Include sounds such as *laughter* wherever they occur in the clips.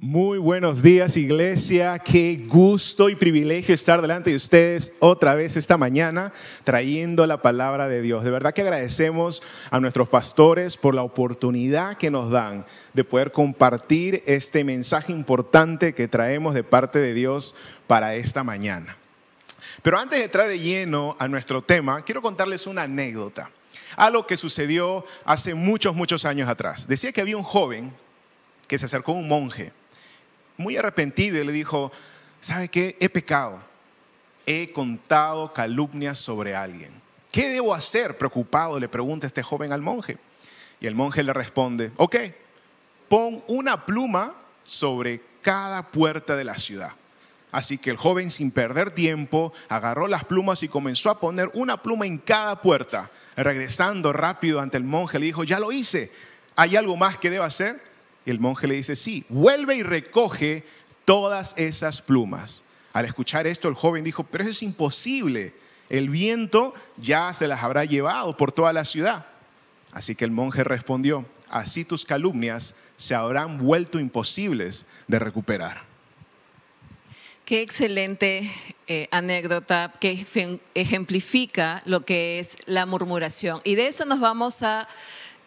Muy buenos días iglesia, qué gusto y privilegio estar delante de ustedes otra vez esta mañana trayendo la palabra de Dios. De verdad que agradecemos a nuestros pastores por la oportunidad que nos dan de poder compartir este mensaje importante que traemos de parte de Dios para esta mañana. Pero antes de entrar de lleno a nuestro tema, quiero contarles una anécdota, algo que sucedió hace muchos, muchos años atrás. Decía que había un joven que se acercó a un monje muy arrepentido y le dijo, ¿sabe qué? He pecado. He contado calumnias sobre alguien. ¿Qué debo hacer? Preocupado le pregunta este joven al monje. Y el monje le responde, ok, pon una pluma sobre cada puerta de la ciudad. Así que el joven sin perder tiempo agarró las plumas y comenzó a poner una pluma en cada puerta. Regresando rápido ante el monje le dijo, ya lo hice, ¿hay algo más que debo hacer? El monje le dice, sí, vuelve y recoge todas esas plumas. Al escuchar esto, el joven dijo, pero eso es imposible. El viento ya se las habrá llevado por toda la ciudad. Así que el monje respondió, así tus calumnias se habrán vuelto imposibles de recuperar. Qué excelente eh, anécdota que ejemplifica lo que es la murmuración. Y de eso nos vamos a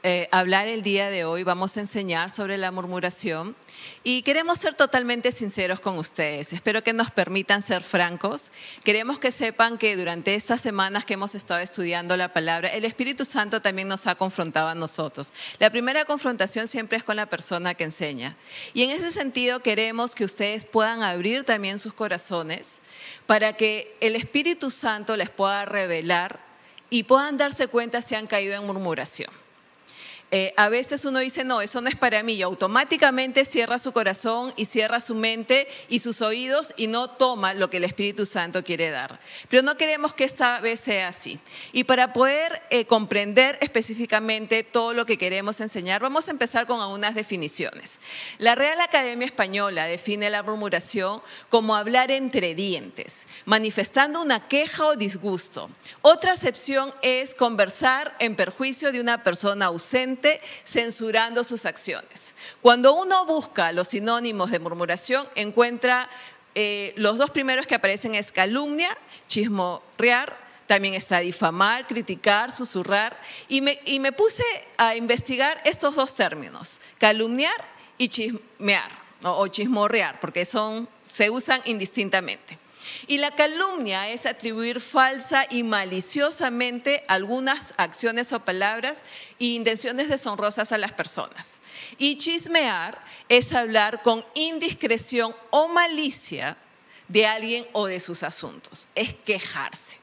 eh, hablar el día de hoy, vamos a enseñar sobre la murmuración y queremos ser totalmente sinceros con ustedes. Espero que nos permitan ser francos. Queremos que sepan que durante estas semanas que hemos estado estudiando la palabra, el Espíritu Santo también nos ha confrontado a nosotros. La primera confrontación siempre es con la persona que enseña. Y en ese sentido queremos que ustedes puedan abrir también sus corazones para que el Espíritu Santo les pueda revelar y puedan darse cuenta si han caído en murmuración. Eh, a veces uno dice, no, eso no es para mí, y automáticamente cierra su corazón y cierra su mente y sus oídos y no toma lo que el Espíritu Santo quiere dar. Pero no queremos que esta vez sea así. Y para poder eh, comprender específicamente todo lo que queremos enseñar, vamos a empezar con algunas definiciones. La Real Academia Española define la murmuración como hablar entre dientes, manifestando una queja o disgusto. Otra acepción es conversar en perjuicio de una persona ausente censurando sus acciones. Cuando uno busca los sinónimos de murmuración, encuentra eh, los dos primeros que aparecen es calumnia, chismorrear, también está difamar, criticar, susurrar, y me, puse a investigar estos dos términos, calumniar y chismear, o chismorrear, porque son, se usan indistintamente. Y la calumnia es atribuir falsa y maliciosamente algunas acciones o palabras e intenciones deshonrosas a las personas. Y chismear es hablar con indiscreción o malicia de alguien o de sus asuntos, es quejarse.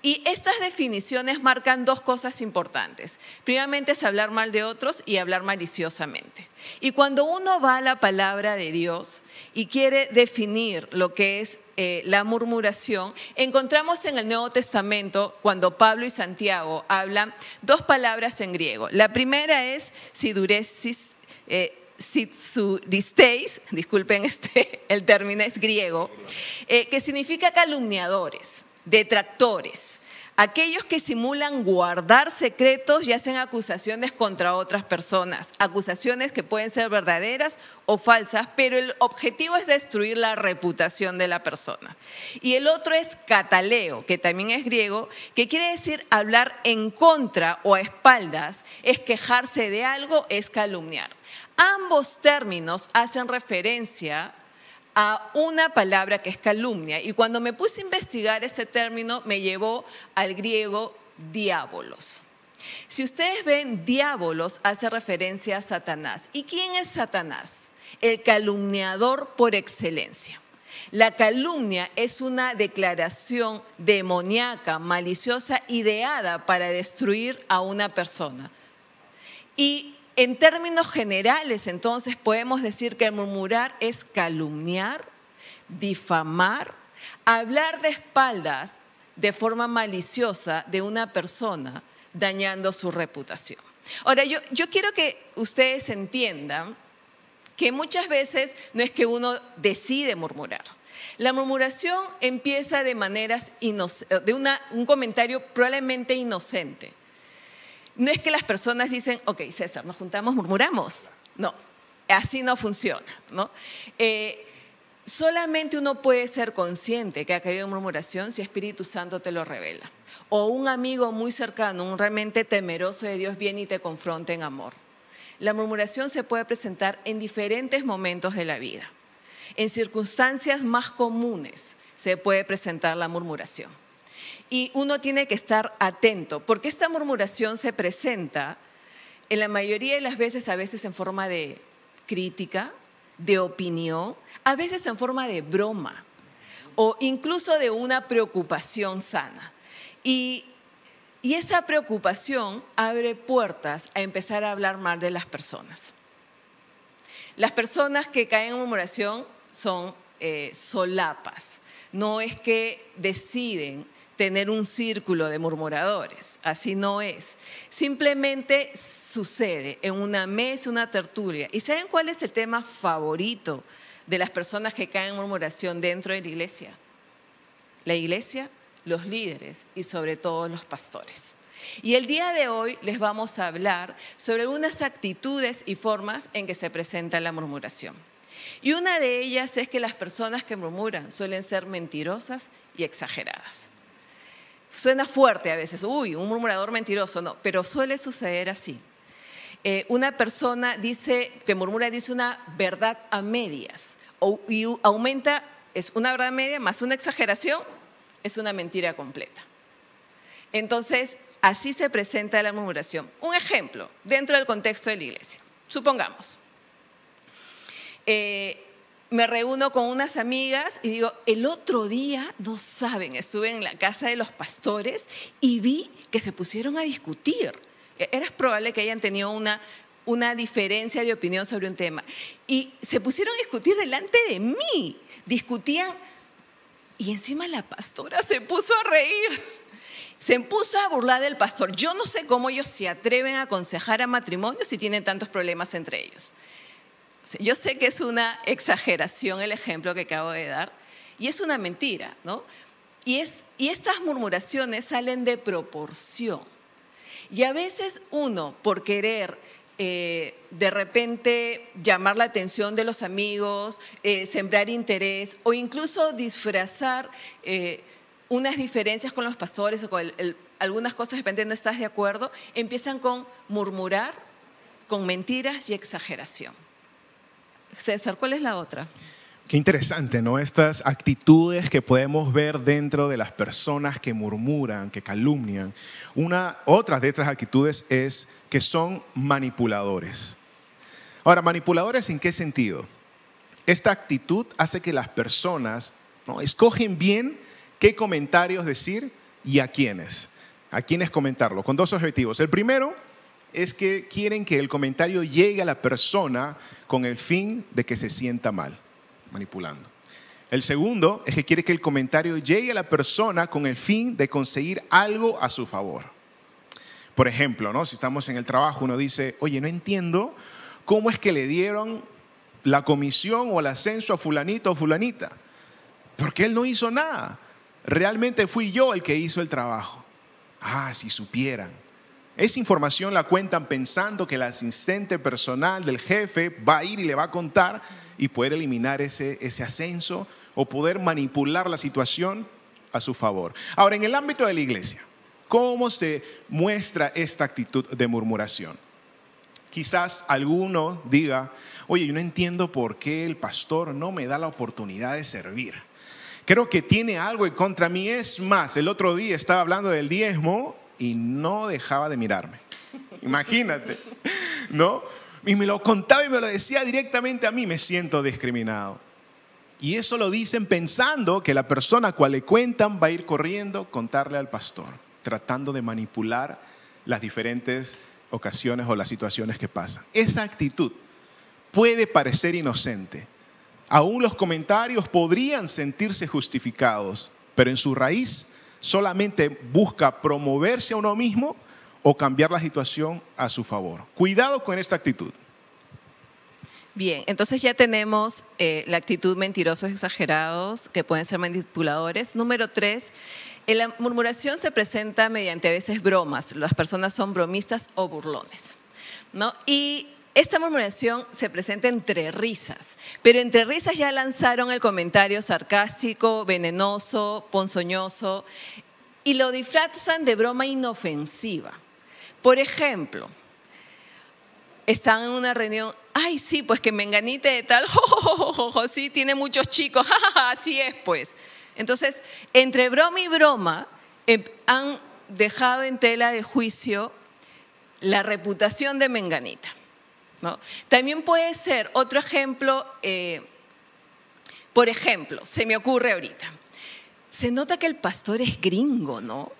Y estas definiciones marcan dos cosas importantes. Primeramente es hablar mal de otros y hablar maliciosamente. Y cuando uno va a la palabra de Dios y quiere definir lo que es eh, la murmuración, encontramos en el Nuevo Testamento, cuando Pablo y Santiago hablan, dos palabras en griego. La primera es siduresis. Eh, *laughs* disculpen este, el término es griego, eh, que significa calumniadores detractores, aquellos que simulan guardar secretos y hacen acusaciones contra otras personas, acusaciones que pueden ser verdaderas o falsas, pero el objetivo es destruir la reputación de la persona. Y el otro es cataleo, que también es griego, que quiere decir hablar en contra o a espaldas, es quejarse de algo, es calumniar. Ambos términos hacen referencia a una palabra que es calumnia. Y cuando me puse a investigar ese término, me llevó al griego diabolos. Si ustedes ven, diabolos hace referencia a Satanás. ¿Y quién es Satanás? El calumniador por excelencia. La calumnia es una declaración demoníaca, maliciosa, ideada para destruir a una persona. Y en términos generales, entonces, podemos decir que murmurar es calumniar, difamar, hablar de espaldas de forma maliciosa de una persona, dañando su reputación. Ahora, yo, yo quiero que ustedes entiendan que muchas veces no es que uno decide murmurar. La murmuración empieza de maneras de un comentario probablemente inocente. No es que las personas dicen, ok, César, nos juntamos, murmuramos. No. así no funciona. ¿no? Eh, solamente uno puede ser consciente que ha caído en murmuración si Espíritu Santo te lo revela. O un amigo muy cercano, un realmente temeroso de Dios, viene y te confronta en amor. La murmuración se puede presentar en diferentes momentos de la vida. En circunstancias más comunes se puede presentar la murmuración. Y uno tiene que estar atento, porque esta murmuración se presenta en la mayoría de las veces, a veces en forma de crítica, de opinión, a veces en forma de broma o incluso de una preocupación sana. Y, esa preocupación abre puertas a empezar a hablar mal de las personas. Las personas que caen en murmuración son eh, solapas, no es que deciden tener un círculo de murmuradores, así no es. Simplemente sucede en una mesa, una tertulia. ¿Y saben cuál es el tema favorito de las personas que caen en murmuración dentro de la iglesia? La iglesia, los líderes y sobre todo los pastores. Y el día de hoy les vamos a hablar sobre algunas actitudes y formas en que se presenta la murmuración. Y una de ellas es que las personas que murmuran suelen ser mentirosas y exageradas. Suena fuerte a veces, uy, un murmurador mentiroso, no, pero suele suceder así. Eh, una persona dice, que murmura dice una verdad a medias y aumenta, es una verdad media más una exageración, es una mentira completa. Entonces, así se presenta la murmuración. Un ejemplo, dentro del contexto de la iglesia. Supongamos, eh, me reúno con unas amigas y digo, el otro día, no saben, estuve en la casa de los pastores y vi que se pusieron a discutir. E, era probable que hayan tenido una, una diferencia de opinión sobre un tema. Y se pusieron a discutir delante de mí. Discutían y encima la pastora se puso a reír. Se puso a burlar del pastor. Yo no sé cómo ellos se atreven a aconsejar a matrimonios si tienen tantos problemas entre ellos. Yo sé que es una exageración el ejemplo que acabo de dar y es una mentira, ¿no? Y, es, y estas murmuraciones salen de proporción. Y a veces uno, por querer eh, de repente llamar la atención de los amigos, eh, sembrar interés o incluso disfrazar eh, unas diferencias con los pastores o con algunas cosas de repente no estás de acuerdo, empiezan con murmurar, con mentiras y exageración. César, ¿cuál es la otra? Qué interesante, ¿no? Estas actitudes que podemos ver dentro de las personas que murmuran, que calumnian. Una, otra de estas actitudes es que son manipuladores. Ahora, manipuladores en qué sentido? Esta actitud hace que las personas ¿no? escogen bien qué comentarios decir y a quiénes. A quiénes comentarlo, con dos objetivos. El primero es que quieren que el comentario llegue a la persona con el fin de que se sienta mal, manipulando. El segundo es que quiere que el comentario llegue a la persona con el fin de conseguir algo a su favor. Por ejemplo, ¿no? si estamos en el trabajo, uno dice, oye, no entiendo cómo es que le dieron la comisión o el ascenso a fulanito o fulanita, porque él no hizo nada. Realmente fui yo el que hizo el trabajo. Ah, si supieran. Esa información la cuentan pensando que el asistente personal del jefe va a ir y le va a contar y poder eliminar ese, ese ascenso o poder manipular la situación a su favor. Ahora, en el ámbito de la iglesia, ¿cómo se muestra esta actitud de murmuración? Quizás alguno diga, oye, yo no entiendo por qué el pastor no me da la oportunidad de servir. Creo que tiene algo en contra mí. Es más, el otro día estaba hablando del diezmo y no dejaba de mirarme. Imagínate, ¿no? Y me lo contaba y me lo decía directamente a mí, me siento discriminado. Y eso lo dicen pensando que la persona a cual le cuentan va a ir corriendo a contarle al pastor, tratando de manipular las diferentes ocasiones o las situaciones que pasan. Esa actitud puede parecer inocente. Aún los comentarios podrían sentirse justificados, pero en su raíz solamente busca promoverse a uno mismo o cambiar la situación a su favor. Cuidado con esta actitud. Bien, entonces ya tenemos eh, la actitud mentirosos exagerados, que pueden ser manipuladores. Número tres, la murmuración se presenta mediante a veces bromas. Las personas son bromistas o burlones. ¿no? Y esta murmuración se presenta entre risas, pero entre risas ya lanzaron el comentario sarcástico, venenoso, ponzoñoso y lo disfrazan de broma inofensiva. Por ejemplo, están en una reunión, ay, sí, pues que Menganite de tal, *laughs* sí, tiene muchos chicos, *laughs* así es, pues. Entonces, entre broma y broma, eh, han dejado en tela de juicio la reputación de Menganita. ¿No? También puede ser otro ejemplo, eh, por ejemplo, se me ocurre ahorita, se nota que el pastor es gringo, ¿no?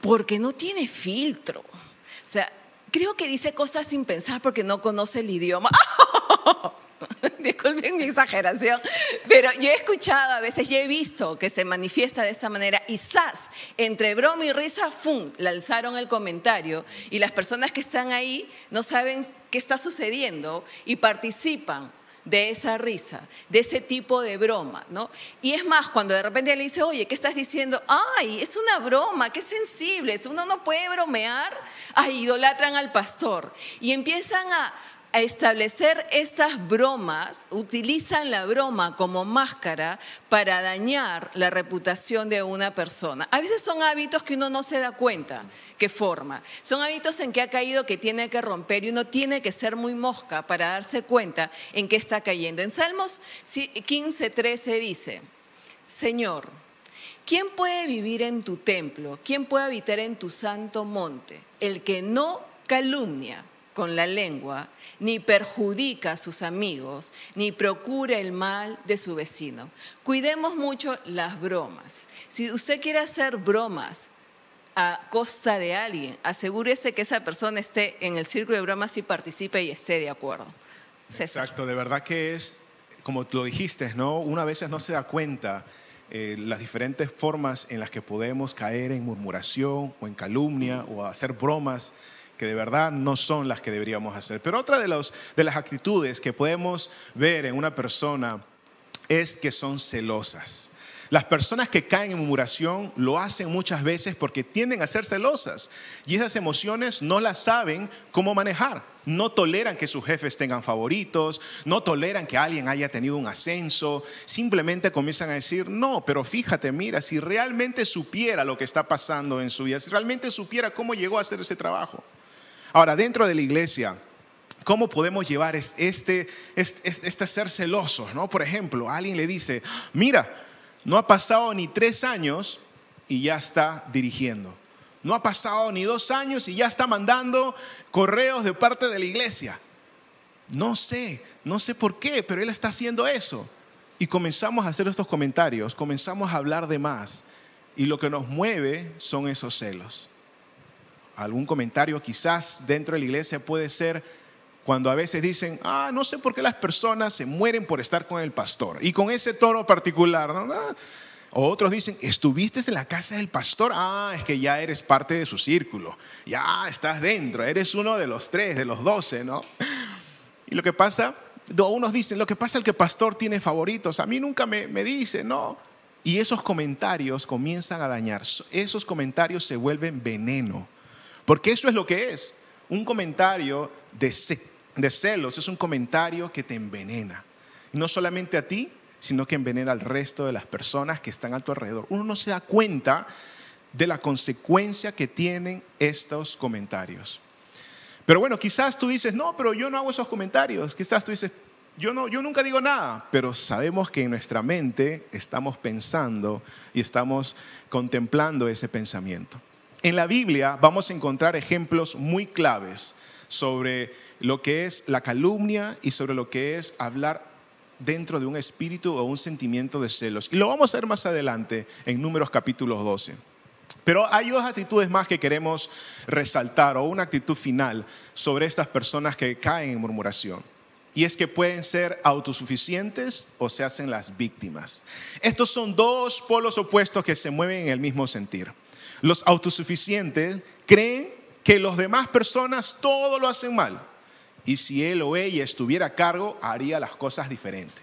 Porque no tiene filtro. O sea, creo que dice cosas sin pensar porque no conoce el idioma. *laughs* Disculpen mi exageración, pero yo he escuchado a veces y he visto que se manifiesta de esa manera y ¡zas! Entre broma y risa, ¡fum! alzaron el comentario y las personas que están ahí no saben qué está sucediendo y participan de esa risa, de ese tipo de broma, ¿no? Y es más, cuando de repente le dice, oye, ¿qué estás diciendo? Ay, es una broma, qué sensible, uno no puede bromear, ay, idolatran al pastor. Y empiezan a, a establecer estas bromas, utilizan la broma como máscara para dañar la reputación de una persona. A veces son hábitos que uno no se da cuenta que forma. Son hábitos en que ha caído que tiene que romper y uno tiene que ser muy mosca para darse cuenta en qué está cayendo. En Salmos 15, 13 dice, Señor, ¿quién puede vivir en tu templo? ¿Quién puede habitar en tu santo monte? El que no calumnia con la lengua ni perjudica a sus amigos, ni procura el mal de su vecino. Cuidemos mucho las bromas. Si usted quiere hacer bromas a costa de alguien, asegúrese que esa persona esté en el círculo de bromas y participe y esté de acuerdo. Exacto, de verdad que es, como lo dijiste, ¿no? Una veces no se da cuenta eh, las diferentes formas en las que podemos caer en murmuración o en calumnia o hacer bromas que de verdad no son las que deberíamos hacer. Pero otra de, los, de las actitudes que podemos ver en una persona es que son celosas. Las personas que caen en murmuración lo hacen muchas veces porque tienden a ser celosas y esas emociones no las saben cómo manejar. No toleran que sus jefes tengan favoritos, no toleran que alguien haya tenido un ascenso, simplemente comienzan a decir, no, pero fíjate, mira, si realmente supiera lo que está pasando en su vida, si realmente supiera cómo llegó a hacer ese trabajo. Ahora, dentro de la iglesia, ¿cómo podemos llevar este, este, ser celosos? ¿no? Por ejemplo, alguien le dice, mira, no ha pasado ni tres años y ya está dirigiendo. No ha pasado ni dos años y ya está mandando correos de parte de la iglesia. No sé, no sé por qué, pero él está haciendo eso. Y comenzamos a hacer estos comentarios, comenzamos a hablar de más. Y lo que nos mueve son esos celos algún comentario quizás dentro de la iglesia puede ser cuando a veces dicen, ah, no sé por qué las personas se mueren por estar con el pastor. Y con ese tono particular, ¿no? Ah, o otros dicen, ¿estuviste en la casa del pastor? Ah, es que ya eres parte de su círculo. Ya estás dentro, eres uno de los tres, de los doce, ¿no? Y lo que pasa, unos dicen, lo que pasa es que el pastor tiene favoritos. A mí nunca me, me dice, no. Y esos comentarios comienzan a dañar. Esos comentarios se vuelven veneno porque eso es lo que es. Un comentario de, celos es un comentario que te envenena. no solamente a ti, sino que envenena al resto de las personas que están a tu alrededor. Uno no se da cuenta de la consecuencia que tienen estos comentarios. Pero bueno, quizás tú dices, no, pero yo no hago esos comentarios. Quizás tú dices, yo, no, yo nunca digo nada, pero sabemos que en nuestra mente estamos pensando y estamos contemplando ese pensamiento. En la Biblia vamos a encontrar ejemplos muy claves sobre lo que es la calumnia y sobre lo que es hablar dentro de un espíritu o un sentimiento de celos. Y lo vamos a ver más adelante en Números capítulo 12. Pero hay dos actitudes más que queremos resaltar o una actitud final sobre estas personas que caen en murmuración. Y es que pueden ser autosuficientes o se hacen las víctimas. Estos son dos polos opuestos que se mueven en el mismo sentir. Los autosuficientes creen que los demás personas todo lo hacen mal. Y si él o ella estuviera a cargo, haría las cosas diferentes.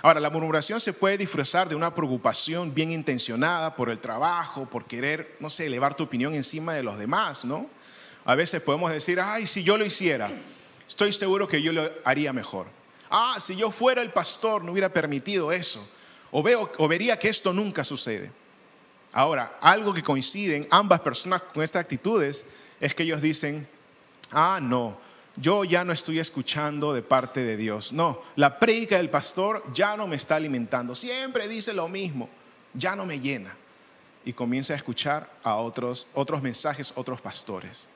Ahora, la murmuración se puede disfrazar de una preocupación bien intencionada por el trabajo, por querer, no sé, elevar tu opinión encima de los demás, ¿no? A veces podemos decir, ay, si yo lo hiciera. estoy seguro que yo lo haría mejor. Ah, si yo fuera el pastor no hubiera permitido eso. O, veo, o vería que esto nunca sucede. Ahora, algo que coinciden ambas personas con estas actitudes es que ellos dicen, ah, no, yo ya no estoy escuchando de parte de Dios. No, la prédica del pastor ya no me está alimentando. Siempre dice lo mismo, ya no me llena. Y comienza a escuchar a otros, otros mensajes, otros pastores.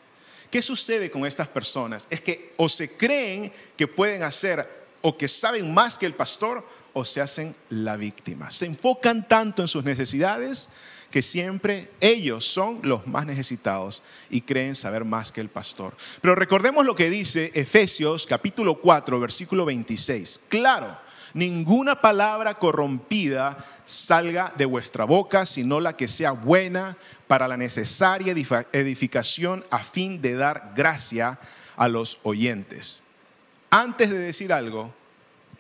¿Qué sucede con estas personas? Es que o se creen que pueden hacer o que saben más que el pastor o se hacen la víctima. Se enfocan tanto en sus necesidades que siempre ellos son los más necesitados y creen saber más que el pastor. Pero recordemos lo que dice Efesios capítulo 4, versículo 26. Claro, ninguna palabra corrompida salga de vuestra boca, sino la que sea buena para la necesaria edificación a fin de dar gracia a los oyentes. Antes de decir algo,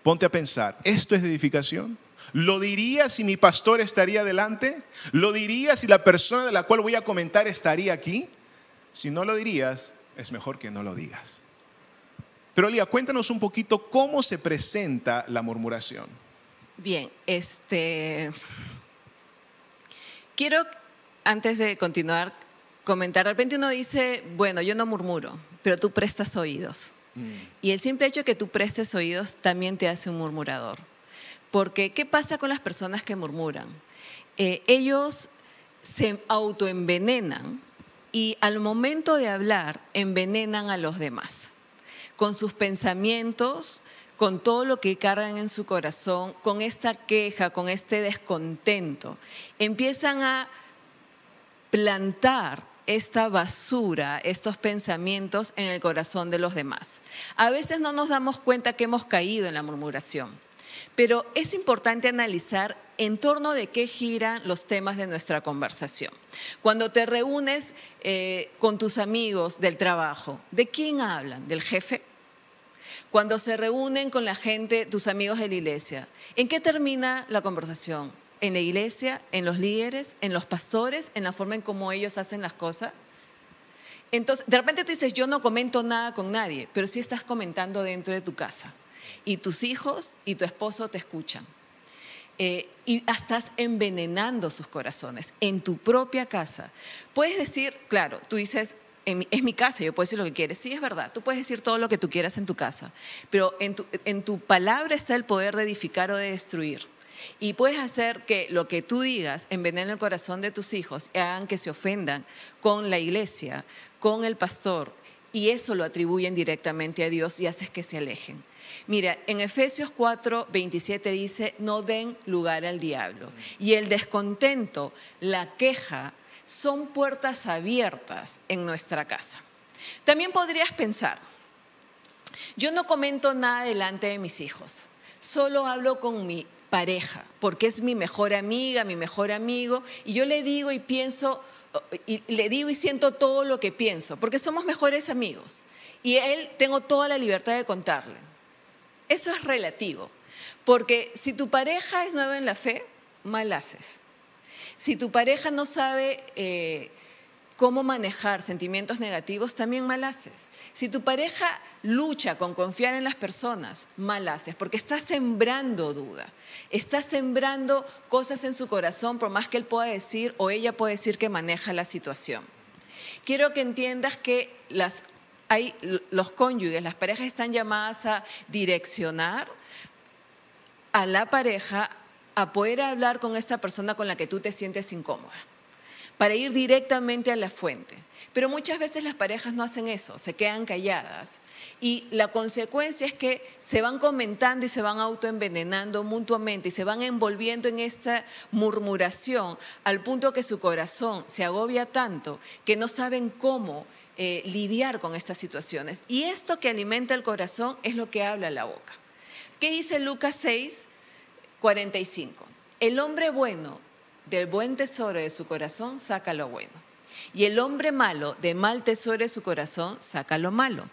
ponte a pensar, ¿esto es edificación? ¿Lo diría si mi pastor estaría delante? ¿Lo diría si la persona de la cual voy a comentar estaría aquí? Si no lo dirías, es mejor que no lo digas. Pero Lía, cuéntanos un poquito cómo se presenta la murmuración. Bien, este quiero antes de continuar comentar, de repente uno dice, bueno, yo no murmuro, pero tú prestas oídos. Mm. Y el simple hecho de que tú prestes oídos también te hace un murmurador. Porque, ¿qué pasa con las personas que murmuran? Eh, ellos se autoenvenenan y al momento de hablar envenenan a los demás con sus pensamientos, con todo lo que cargan en su corazón, con esta queja, con este descontento. Empiezan a plantar esta basura, estos pensamientos en el corazón de los demás. A veces no nos damos cuenta que hemos caído en la murmuración. Pero es importante analizar en torno de qué giran los temas de nuestra conversación. Cuando te reúnes eh, con tus amigos del trabajo, ¿de quién hablan? ¿Del jefe? Cuando se reúnen con la gente, tus amigos de la iglesia, ¿en qué termina la conversación? ¿En la iglesia? ¿En los líderes? ¿En los pastores? ¿En la forma en cómo ellos hacen las cosas? Entonces, de repente tú dices, yo no comento nada con nadie, pero sí estás comentando dentro de tu casa y tus hijos y tu esposo te escuchan. Eh, y estás envenenando sus corazones en tu propia casa. Puedes decir, claro, tú dices, es mi casa, yo puedo decir lo que quieres. Sí, es verdad, tú puedes decir todo lo que tú quieras en tu casa, pero en tu, en tu palabra está el poder de edificar o de destruir. Y puedes hacer que lo que tú digas envenene el corazón de tus hijos y hagan que se ofendan con la iglesia, con el pastor, y eso lo atribuyen directamente a Dios y haces que se alejen. Mira, en Efesios 4, 27 dice, no den lugar al diablo. Y el descontento, la queja, son puertas abiertas en nuestra casa. También podrías pensar, yo no comento nada delante de mis hijos, solo hablo con mi pareja, porque es mi mejor amiga, mi mejor amigo, y yo le digo y pienso, y le digo y siento todo lo que pienso, porque somos mejores amigos. Y él tengo toda la libertad de contarle. Eso es relativo, porque si tu pareja es nueva en la fe, mal haces. Si tu pareja no sabe eh, cómo manejar sentimientos negativos, también mal haces. Si tu pareja lucha con confiar en las personas, mal haces, porque estás sembrando duda, estás sembrando cosas en su corazón, por más que él pueda decir o ella pueda decir que maneja la situación. Quiero que entiendas que las los cónyuges, las parejas están llamadas a direccionar a la pareja a poder hablar con esta persona con la que tú te sientes incómoda, para ir directamente a la fuente. Pero muchas veces las parejas no hacen eso, se quedan calladas. Y la consecuencia es que se van comentando y se van autoenvenenando mutuamente y se van envolviendo en esta murmuración al punto que su corazón se agobia tanto que no saben cómo eh, lidiar con estas situaciones. Y esto que alimenta el corazón es lo que habla la boca. ¿Qué dice Lucas 6, 45? El hombre bueno del buen tesoro de su corazón saca lo bueno. Y el hombre malo de mal tesoro de su corazón saca lo malo.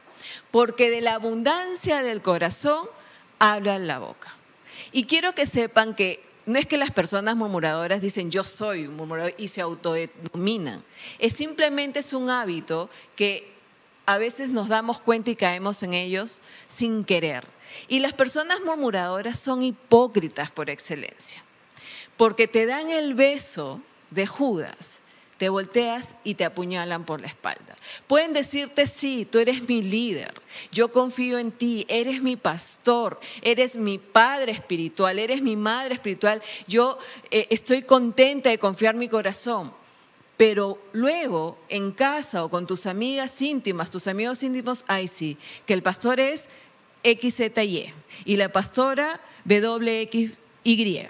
Porque de la abundancia del corazón habla la boca. Y quiero que sepan que no es que las personas murmuradoras dicen yo soy un murmurador y se autodenominan. Es simplemente es un hábito que a veces nos damos cuenta y caemos en ellos sin querer. Y las personas murmuradoras son hipócritas por excelencia, porque te dan el beso de Judas, te volteas y te apuñalan por la espalda. Pueden decirte, sí, tú eres mi líder, yo confío en ti, eres mi pastor, eres mi padre espiritual, eres mi madre espiritual, yo eh, estoy contenta de confiar mi corazón. Pero luego, en casa o con tus amigas íntimas, tus amigos íntimos, ay sí, que el pastor es XZY y la pastora WXY.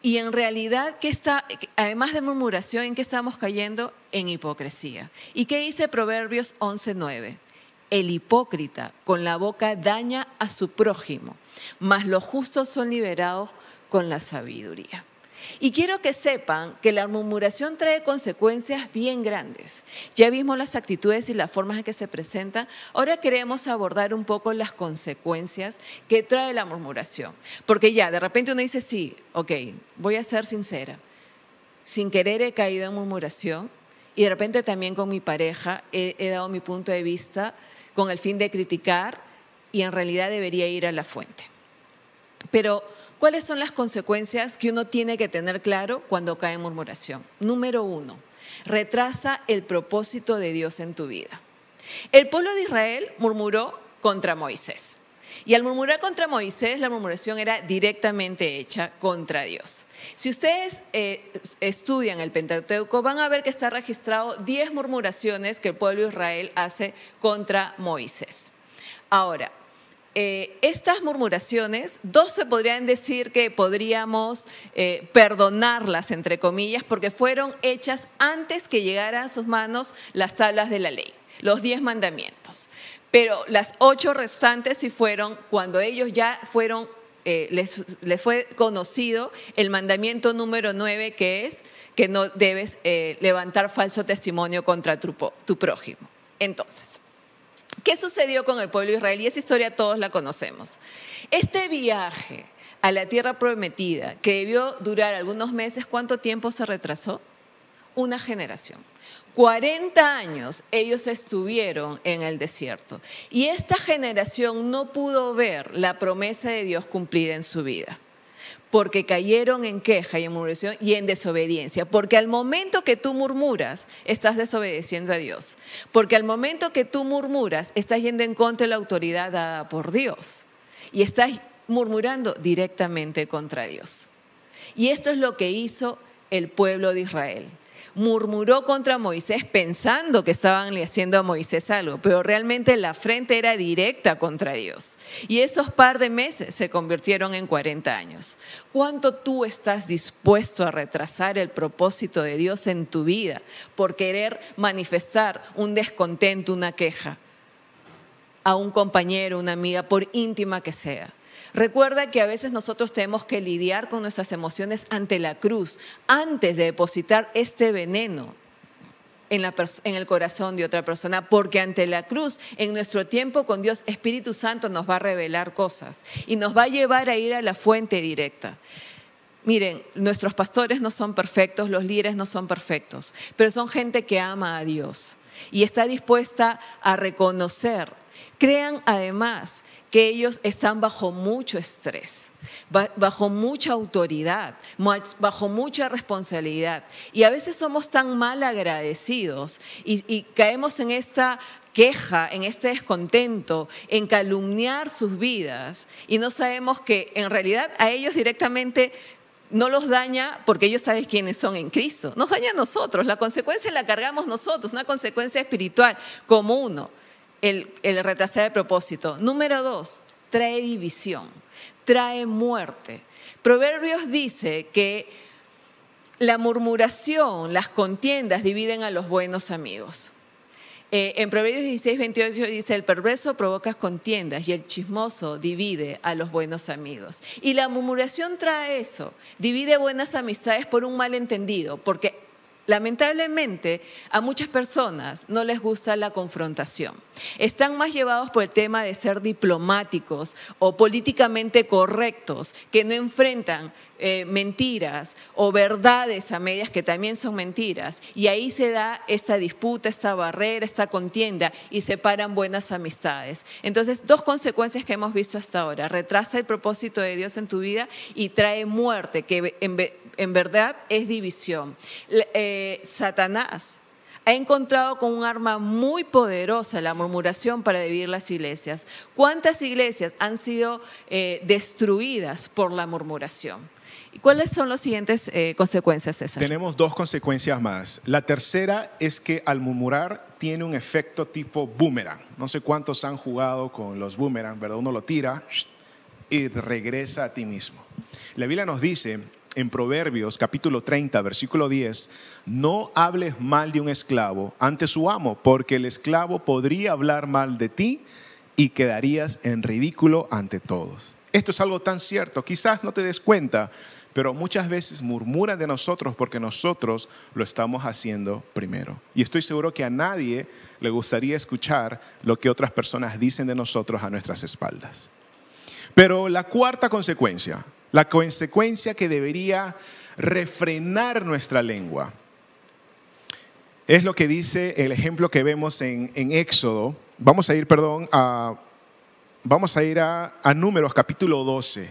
Y en realidad, ¿qué está, además de murmuración, ¿en qué estamos cayendo? En hipocresía. ¿Y qué dice Proverbios 11.9? El hipócrita con la boca daña a su prójimo, mas los justos son liberados con la sabiduría. Y quiero que sepan que la murmuración trae consecuencias bien grandes. Ya vimos las actitudes y las formas en que se presentan. Ahora queremos abordar un poco las consecuencias que trae la murmuración. Porque ya, de repente uno dice, sí, ok, voy a ser sincera. Sin querer he caído en murmuración y de repente también con mi pareja he, he dado mi punto de vista con el fin de criticar y en realidad debería ir a la fuente. Pero ¿Cuáles son las consecuencias que uno tiene que tener claro cuando cae en murmuración? Número uno, retrasa el propósito de Dios en tu vida. El pueblo de Israel murmuró contra Moisés. Y al murmurar contra Moisés, la murmuración era directamente hecha contra Dios. Si ustedes eh, estudian el Pentateuco, van a ver que está registrado 10 murmuraciones que el pueblo de Israel hace contra Moisés. Ahora, eh, estas murmuraciones, dos se podrían decir que podríamos eh, perdonarlas, entre comillas, porque fueron hechas antes que llegaran a sus manos las tablas de la ley, los diez mandamientos. Pero las ocho restantes sí fueron cuando ellos ya fueron, eh, les, fue conocido el mandamiento número nueve, que es que no debes levantar falso testimonio contra tu prójimo. Entonces, ¿Qué sucedió con el pueblo de Israel? Y esa historia todos la conocemos. Este viaje a la tierra prometida, que debió durar algunos meses, ¿cuánto tiempo se retrasó? Una generación. 40 años ellos estuvieron en el desierto y esta generación no pudo ver la promesa de Dios cumplida en su vida porque cayeron en queja y en murmuración y en desobediencia. Porque al momento que tú murmuras, estás desobedeciendo a Dios. Porque al momento que tú murmuras, estás yendo en contra de la autoridad dada por Dios. Y estás murmurando directamente contra Dios. Y esto es lo que hizo el pueblo de Israel murmuró contra Moisés pensando que estaban le haciendo a Moisés algo, pero realmente la frente era directa contra Dios. Y esos par de meses se convirtieron en 40 años. ¿Cuánto tú estás dispuesto a retrasar el propósito de Dios en tu vida por querer manifestar un descontento, una queja a un compañero, una amiga, por íntima que sea? Recuerda que a veces nosotros tenemos que lidiar con nuestras emociones ante la cruz antes de depositar este veneno en, el corazón de otra persona, porque ante la cruz, en nuestro tiempo con Dios, Espíritu Santo nos va a revelar cosas y nos va a llevar a ir a la fuente directa. Miren, nuestros pastores no son perfectos, los líderes no son perfectos, pero son gente que ama a Dios y está dispuesta a reconocer. Crean además que ellos están bajo mucho estrés, bajo mucha autoridad, bajo mucha responsabilidad. Y a veces somos tan mal agradecidos y, caemos en esta queja, en este descontento, en calumniar sus vidas y no sabemos que en realidad a ellos directamente no los daña porque ellos saben quiénes son en Cristo. Nos daña a nosotros. La consecuencia la cargamos nosotros, una consecuencia espiritual como uno el, el retrasar el propósito. Número dos, trae división, trae muerte. Proverbios dice que la murmuración, las contiendas dividen a los buenos amigos. Eh, en Proverbios 16, 28 dice, el perverso provoca contiendas y el chismoso divide a los buenos amigos. Y la murmuración trae eso, divide buenas amistades por un malentendido, porque Lamentablemente, a muchas personas no les gusta la confrontación. Están más llevados por el tema de ser diplomáticos o políticamente correctos, que no enfrentan eh, mentiras o verdades a medias que también son mentiras. Y ahí se da esta disputa, esta barrera, esta contienda y separan buenas amistades. Entonces, dos consecuencias que hemos visto hasta ahora. Retrasa el propósito de Dios en tu vida y trae muerte, que en, verdad es división. Eh, Satanás ha encontrado con un arma muy poderosa la murmuración para dividir las iglesias. ¿Cuántas iglesias han sido eh, destruidas por la murmuración? ¿Y cuáles son las siguientes eh, consecuencias, César? Tenemos dos consecuencias más. La tercera es que al murmurar tiene un efecto tipo boomerang. No sé cuántos han jugado con los boomerang, ¿verdad? Uno lo tira y regresa a ti mismo. La Biblia nos dice en Proverbios capítulo 30, versículo 10, no hables mal de un esclavo ante su amo, porque el esclavo podría hablar mal de ti y quedarías en ridículo ante todos. Esto es algo tan cierto, quizás no te des cuenta, pero muchas veces murmuran de nosotros porque nosotros lo estamos haciendo primero. Y estoy seguro que a nadie le gustaría escuchar lo que otras personas dicen de nosotros a nuestras espaldas. Pero la cuarta consecuencia, la consecuencia que debería refrenar nuestra lengua, es lo que dice el ejemplo que vemos en, Éxodo. Vamos a ir, perdón, a, vamos a, ir a, a Números capítulo 12.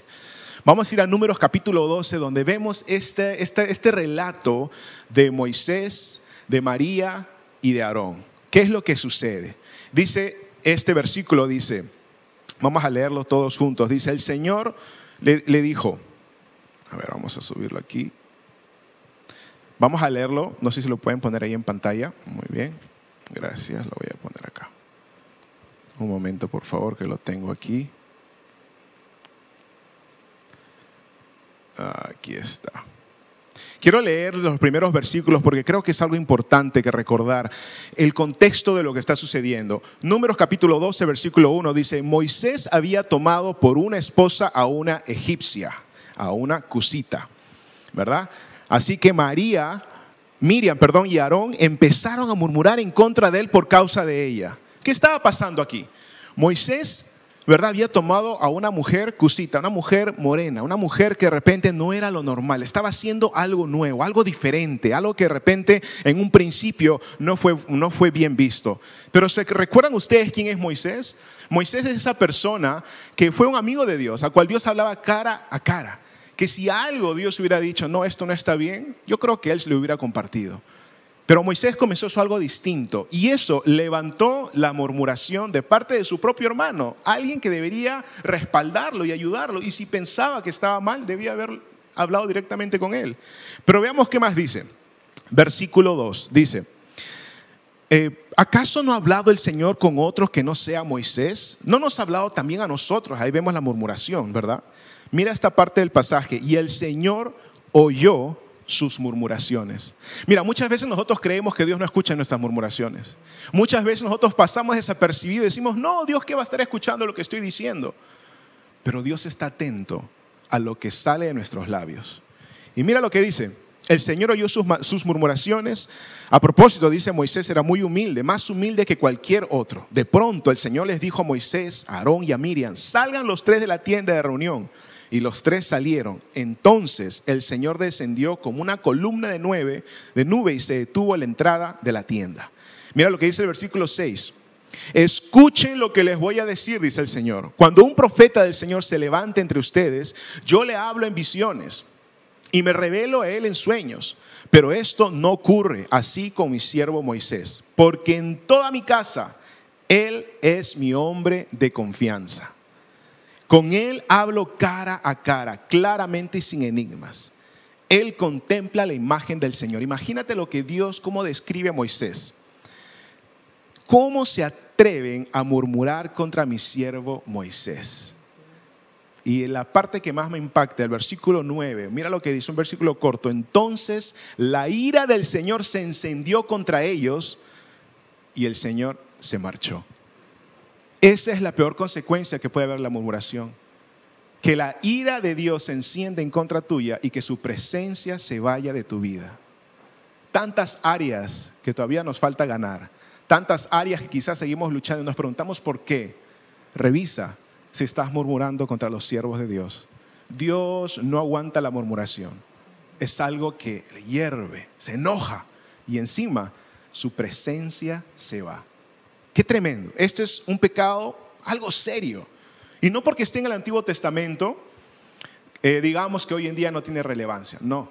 Vamos a ir a Números capítulo 12, donde vemos este, este, este relato de Moisés, de María y de Aarón. ¿Qué es lo que sucede? Dice, este versículo dice, vamos a leerlo todos juntos, dice, el Señor le, le dijo, a ver, vamos a subirlo aquí. Vamos a leerlo, no sé si lo pueden poner ahí en pantalla. Muy bien, gracias, lo voy a poner acá. Un momento, por favor, que lo tengo aquí. Aquí está. Quiero leer los primeros versículos porque creo que es algo importante que recordar el contexto de lo que está sucediendo. Números capítulo 12, versículo 1 dice, Moisés había tomado por una esposa a una egipcia, a una cusita, ¿verdad? Así que María, Miriam, perdón, y Aarón empezaron a murmurar en contra de él por causa de ella. ¿Qué estaba pasando aquí? Moisés ¿verdad? Había tomado a una mujer cusita, una mujer morena, una mujer que de repente no era lo normal, estaba haciendo algo nuevo, algo diferente, algo que de repente en un principio no fue, no fue bien visto. Pero ¿se recuerdan ustedes quién es Moisés? Moisés es esa persona que fue un amigo de Dios, a cual Dios hablaba cara a cara. Que si algo Dios hubiera dicho, no, esto no está bien, yo creo que él le hubiera compartido. Pero Moisés comenzó su algo distinto y eso levantó la murmuración de parte de su propio hermano, alguien que debería respaldarlo y ayudarlo. Y si pensaba que estaba mal, debía haber hablado directamente con él. Pero veamos qué más dice. Versículo 2 dice, eh, ¿acaso no ha hablado el Señor con otros que no sea Moisés? ¿No nos ha hablado también a nosotros? Ahí vemos la murmuración, ¿verdad? Mira esta parte del pasaje. Y el Señor oyó sus murmuraciones. Mira, muchas veces nosotros creemos que Dios no escucha nuestras murmuraciones. Muchas veces nosotros pasamos desapercibidos y decimos, no, Dios que va a estar escuchando lo que estoy diciendo. Pero Dios está atento a lo que sale de nuestros labios. Y mira lo que dice. El Señor oyó sus, sus, murmuraciones. A propósito, dice Moisés, era muy humilde, más humilde que cualquier otro. De pronto el Señor les dijo a Moisés, a Aarón y a Miriam, salgan los tres de la tienda de reunión. Y los tres salieron. Entonces el Señor descendió como una columna de, de nube y se detuvo a la entrada de la tienda. Mira lo que dice el versículo 6. Escuchen lo que les voy a decir, dice el Señor. Cuando un profeta del Señor se levante entre ustedes, yo le hablo en visiones y me revelo a él en sueños. Pero esto no ocurre así con mi siervo Moisés, porque en toda mi casa él es mi hombre de confianza. Con Él hablo cara a cara, claramente y sin enigmas. Él contempla la imagen del Señor. Imagínate lo que Dios, cómo describe a Moisés. ¿Cómo se atreven a murmurar contra mi siervo Moisés? Y la parte que más me impacta, el versículo 9, mira lo que dice un versículo corto. Entonces la ira del Señor se encendió contra ellos y el Señor se marchó. Esa es la peor consecuencia que puede haber la murmuración. Que la ira de Dios se encienda en contra tuya y que su presencia se vaya de tu vida. tantas áreas que todavía nos falta ganar, tantas áreas que quizás seguimos luchando y nos preguntamos por qué. Revisa si estás murmurando contra los siervos de Dios. Dios no aguanta la murmuración. Es algo que le hierve, se enoja y encima su presencia se va. Qué tremendo. Este es un pecado, algo serio. Y no porque esté en el Antiguo Testamento, eh, digamos que hoy en día no tiene relevancia. No.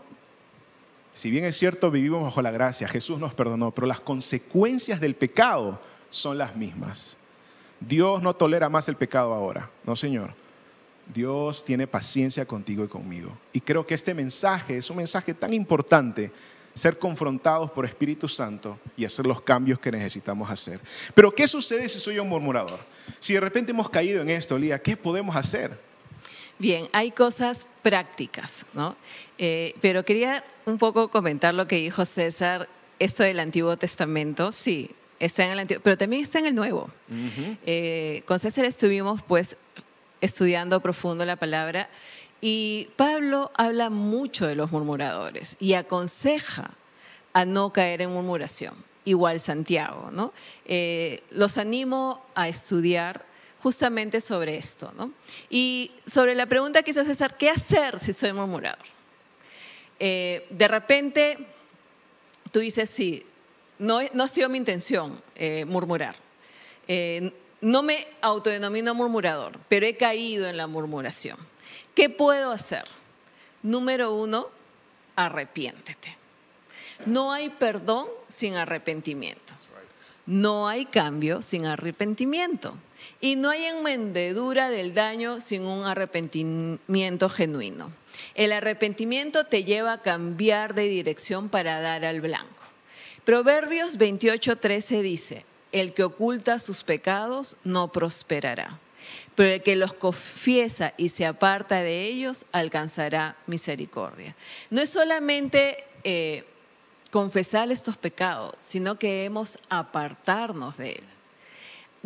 Si bien es cierto, vivimos bajo la gracia, Jesús nos perdonó, pero las consecuencias del pecado son las mismas. Dios no tolera más el pecado ahora, no Señor. Dios tiene paciencia contigo y conmigo. Y creo que este mensaje es un mensaje tan importante, ser confrontados por Espíritu Santo y hacer los cambios que necesitamos hacer. Pero ¿qué sucede si soy un murmurador? Si de repente hemos caído en esto, Lía, ¿qué podemos hacer? Bien, hay cosas prácticas, ¿no? Eh, pero quería un poco comentar lo que dijo César, esto del Antiguo Testamento, sí, está en el Antiguo, pero también está en el Nuevo. Eh, con César estuvimos pues estudiando profundo la palabra y Pablo habla mucho de los murmuradores y aconseja a no caer en murmuración, igual Santiago, ¿no? Eh, los animo a estudiar justamente sobre esto. ¿no? Y sobre la pregunta que hizo César, ¿qué hacer si soy murmurador? Eh, de repente tú dices, sí, no, no ha sido mi intención eh, murmurar. No me autodenomino murmurador, pero he caído en la murmuración. ¿Qué puedo hacer? Número uno, arrepiéntete. No hay perdón sin arrepentimiento. No hay cambio sin arrepentimiento. Y no hay enmendedura del daño sin un arrepentimiento genuino. El arrepentimiento te lleva a cambiar de dirección para dar al blanco. Proverbios 28:13 dice, el que oculta sus pecados no prosperará, pero el que los confiesa y se aparta de ellos alcanzará misericordia. No es solamente eh, confesar estos pecados, sino que debemos apartarnos de él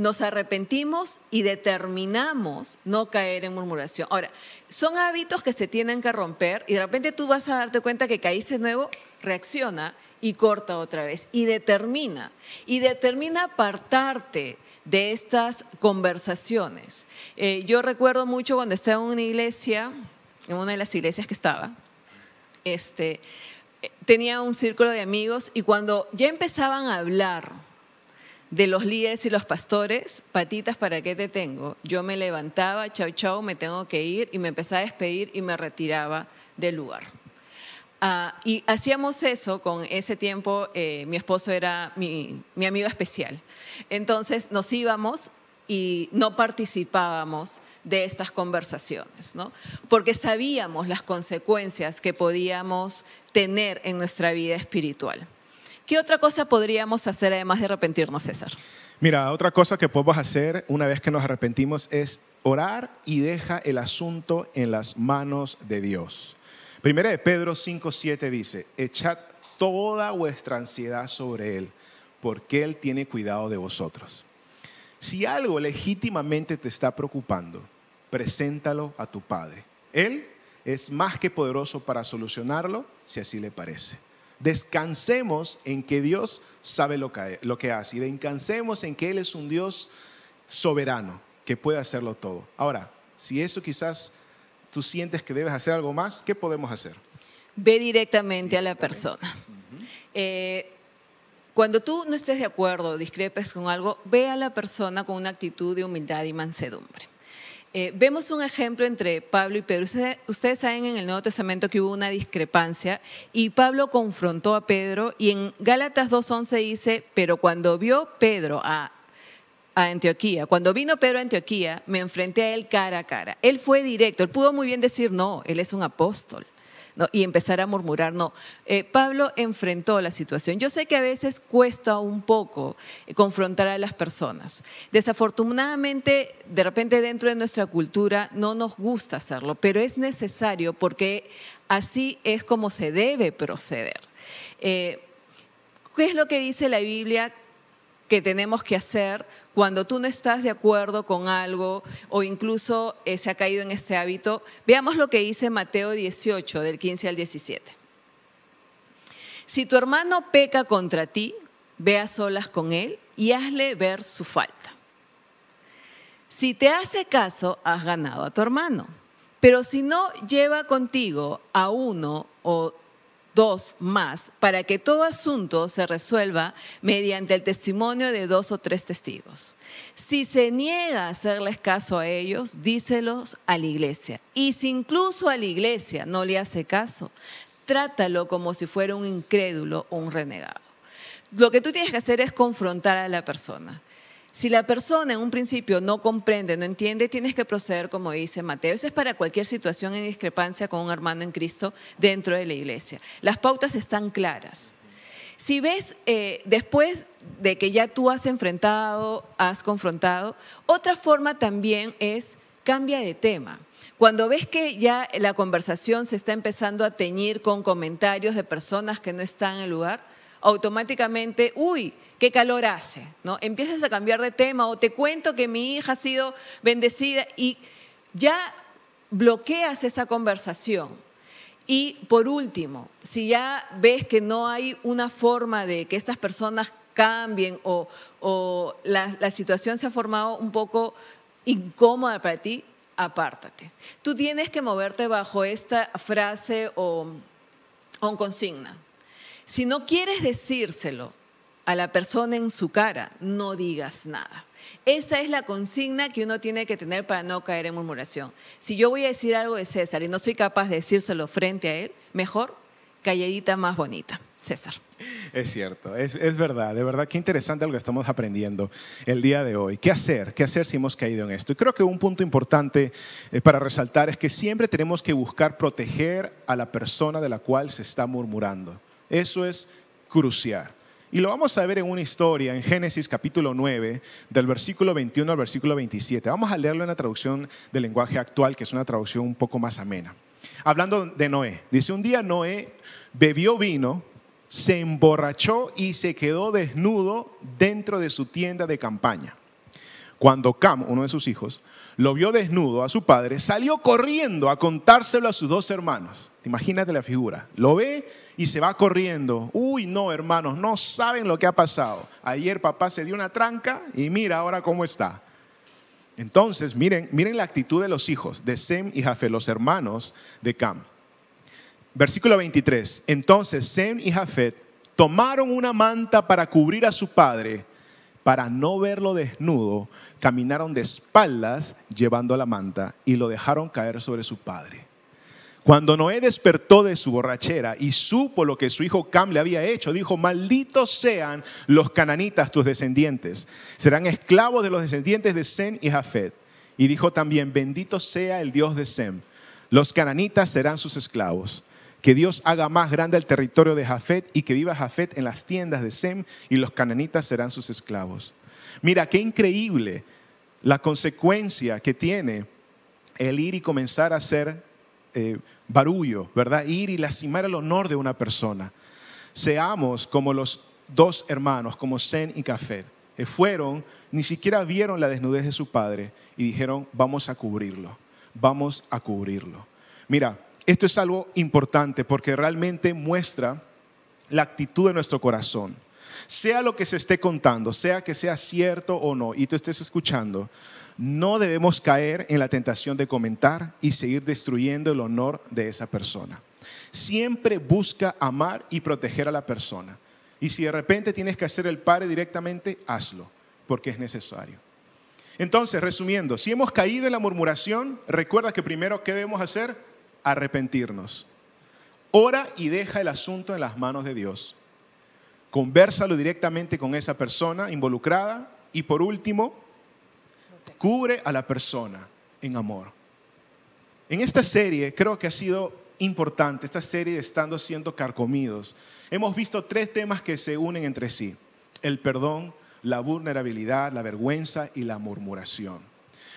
nos arrepentimos y determinamos no caer en murmuración. Ahora, son hábitos que se tienen que romper y de repente tú vas a darte cuenta que caíste nuevo, reacciona y corta otra vez y determina. Y determina apartarte de estas conversaciones. Eh, yo recuerdo mucho cuando estaba en una iglesia, en una de las iglesias que estaba, este, tenía un círculo de amigos y cuando ya empezaban a hablar, de los líderes y los pastores, patitas, ¿para qué te tengo? Yo me levantaba, chau, chau, me tengo que ir, y me empezaba a despedir y me retiraba del lugar. Ah, y hacíamos eso con ese tiempo, eh, mi esposo era mi, mi amigo especial. Entonces nos íbamos y no participábamos de estas conversaciones, ¿no? porque sabíamos las consecuencias que podíamos tener en nuestra vida espiritual. ¿Qué otra cosa podríamos hacer además de arrepentirnos, César? Mira, otra cosa que podemos hacer una vez que nos arrepentimos es orar y deja el asunto en las manos de Dios. Primera de Pedro 5:7 dice, echad toda vuestra ansiedad sobre Él, porque Él tiene cuidado de vosotros. Si algo legítimamente te está preocupando, preséntalo a tu Padre. Él es más que poderoso para solucionarlo, si así le parece. Descansemos en que Dios sabe lo que, lo que hace y descansemos en que Él es un Dios soberano que puede hacerlo todo. Ahora, si eso quizás tú sientes que debes hacer algo más, ¿qué podemos hacer? Ve directamente a la persona. Eh, cuando tú no estés de acuerdo o discrepes con algo, ve a la persona con una actitud de humildad y mansedumbre. Eh, vemos un ejemplo entre Pablo y Pedro. Ustedes, saben en el Nuevo Testamento que hubo una discrepancia y Pablo confrontó a Pedro y en Gálatas 2.11 dice, pero cuando vio Pedro a, a Antioquía, cuando vino Pedro a Antioquía, me enfrenté a él cara a cara. Él fue directo, él pudo muy bien decir, no, él es un apóstol y empezar a murmurar. No, eh, Pablo enfrentó la situación. Yo sé que a veces cuesta un poco eh, confrontar a las personas. Desafortunadamente, de repente dentro de nuestra cultura no nos gusta hacerlo, pero es necesario porque así es como se debe proceder. Eh, ¿Qué es lo que dice la Biblia? Que tenemos que hacer cuando tú no estás de acuerdo con algo o incluso eh, se ha caído en este hábito. Veamos lo que dice Mateo 18, del 15 al 17. Si tu hermano peca contra ti, ve a solas con él y hazle ver su falta. Si te hace caso, has ganado a tu hermano. Pero si no, lleva contigo a uno o dos más para que todo asunto se resuelva mediante el testimonio de dos o tres testigos. Si se niega a hacerles caso a ellos, díselos a la iglesia. Y si incluso a la iglesia no le hace caso, trátalo como si fuera un incrédulo o un renegado. Lo que tú tienes que hacer es confrontar a la persona. Si la persona en un principio no comprende, no entiende, tienes que proceder como dice Mateo. Eso es para cualquier situación en discrepancia con un hermano en Cristo dentro de la iglesia. Las pautas están claras. Si ves, eh, después de que ya tú has enfrentado, has confrontado, otra forma también es cambia de tema. Cuando ves que ya la conversación se está empezando a teñir con comentarios de personas que no están en el lugar, automáticamente, uy, qué calor hace, ¿no? Empiezas a cambiar de tema o te cuento que mi hija ha sido bendecida y ya bloqueas esa conversación. Y por último, si ya ves que no hay una forma de que estas personas cambien o, la, la situación se ha formado un poco incómoda para ti, apártate. Tú tienes que moverte bajo esta frase o, o consigna. Si no quieres decírselo a la persona en su cara, no digas nada. Esa es la consigna que uno tiene que tener para no caer en murmuración. Si yo voy a decir algo de César y no soy capaz de decírselo frente a él, mejor calladita más bonita. César. Es cierto, es, verdad, de verdad, qué interesante lo que estamos aprendiendo el día de hoy. ¿Qué hacer? ¿Qué hacer si hemos caído en esto? Y creo que un punto importante eh, para resaltar es que siempre tenemos que buscar proteger a la persona de la cual se está murmurando. Eso es crucial. Y lo vamos a ver en una historia en Génesis capítulo 9, del versículo 21 al versículo 27. Vamos a leerlo en la traducción del lenguaje actual, que es una traducción un poco más amena. Hablando de Noé, dice, un día Noé bebió vino, se emborrachó y se quedó desnudo dentro de su tienda de campaña. Cuando Cam, uno de sus hijos, lo vio desnudo a su padre, salió corriendo a contárselo a sus dos hermanos. Imagínate la figura. Lo ve y se va corriendo. Uy, no, hermanos, no saben lo que ha pasado. Ayer papá se dio una tranca y mira ahora cómo está. Entonces, miren, miren la actitud de los hijos de Sem y Jafet, los hermanos de Cam. Versículo 23. Entonces Sem y Jafet tomaron una manta para cubrir a su padre para no verlo desnudo, caminaron de espaldas llevando la manta y lo dejaron caer sobre su padre. Cuando Noé despertó de su borrachera y supo lo que su hijo Cam le había hecho, dijo, malditos sean los cananitas tus descendientes, serán esclavos de los descendientes de Sem y Jafet. Y dijo también, bendito sea el Dios de Sem, los cananitas serán sus esclavos que Dios haga más grande el territorio de Jafet y que viva Jafet en las tiendas de Sem y los cananitas serán sus esclavos. Mira, qué increíble la consecuencia que tiene el ir y comenzar a hacer eh, barullo, ¿verdad? Ir y lastimar el honor de una persona. Seamos como los dos hermanos, como Sem y Jafet, que fueron, ni siquiera vieron la desnudez de su padre y dijeron, vamos a cubrirlo, vamos a cubrirlo. Mira, esto es algo importante porque realmente muestra la actitud de nuestro corazón. Sea lo que se esté contando, sea que sea cierto o no, y tú estés escuchando, no debemos caer en la tentación de comentar y seguir destruyendo el honor de esa persona. Siempre busca amar y proteger a la persona. Y si de repente tienes que hacer el padre directamente, hazlo, porque es necesario. Entonces, resumiendo, si hemos caído en la murmuración, recuerda que primero, ¿qué debemos hacer? Arrepentirnos. Ora y deja el asunto en las manos de Dios. Conversalo directamente con esa persona involucrada y por último, cubre a la persona en amor. En esta serie creo que ha sido importante, esta serie de estando siendo carcomidos. Hemos visto tres temas que se unen entre sí. El perdón, la vulnerabilidad, la vergüenza y la murmuración.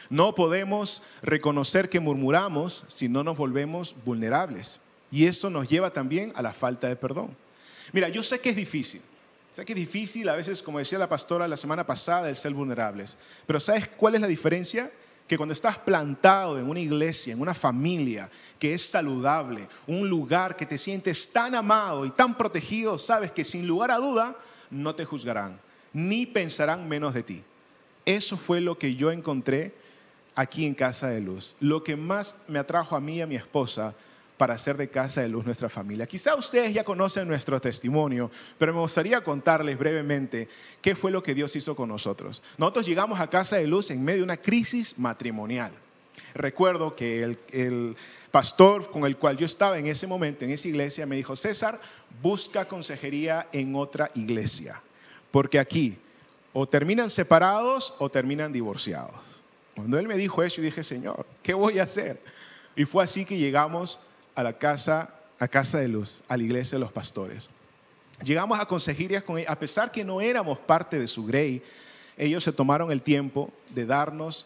No podemos reconocer que murmuramos si no nos volvemos vulnerables. Y eso nos lleva también a la falta de perdón. Mira, yo sé que es difícil. Sé que es difícil a veces, como decía la pastora la semana pasada, el ser vulnerables. Pero ¿sabes cuál es la diferencia? que cuando estás plantado en una iglesia, en una familia que es saludable, un lugar que te sientes tan amado y tan protegido, sabes que sin lugar a duda no te juzgarán, ni pensarán menos de ti. Eso fue lo que yo encontré aquí en Casa de Luz. Lo que más me atrajo a mí y a mi esposa para hacer de Casa de Luz nuestra familia. Quizá ustedes ya conocen nuestro testimonio, pero me gustaría contarles brevemente qué fue lo que Dios hizo con nosotros. Nosotros llegamos a Casa de Luz en medio de una crisis matrimonial. Recuerdo que el, el pastor con el cual yo estaba en ese momento, en esa iglesia, me dijo, César, busca consejería en otra iglesia, porque aquí o terminan separados o terminan divorciados. Cuando él me dijo eso, yo dije, Señor, ¿qué voy a hacer? Y fue así que llegamos a la casa, a casa de luz, a la iglesia de los pastores. Llegamos a consejerías con ellos, a pesar que no éramos parte de su grey, ellos se tomaron el tiempo de darnos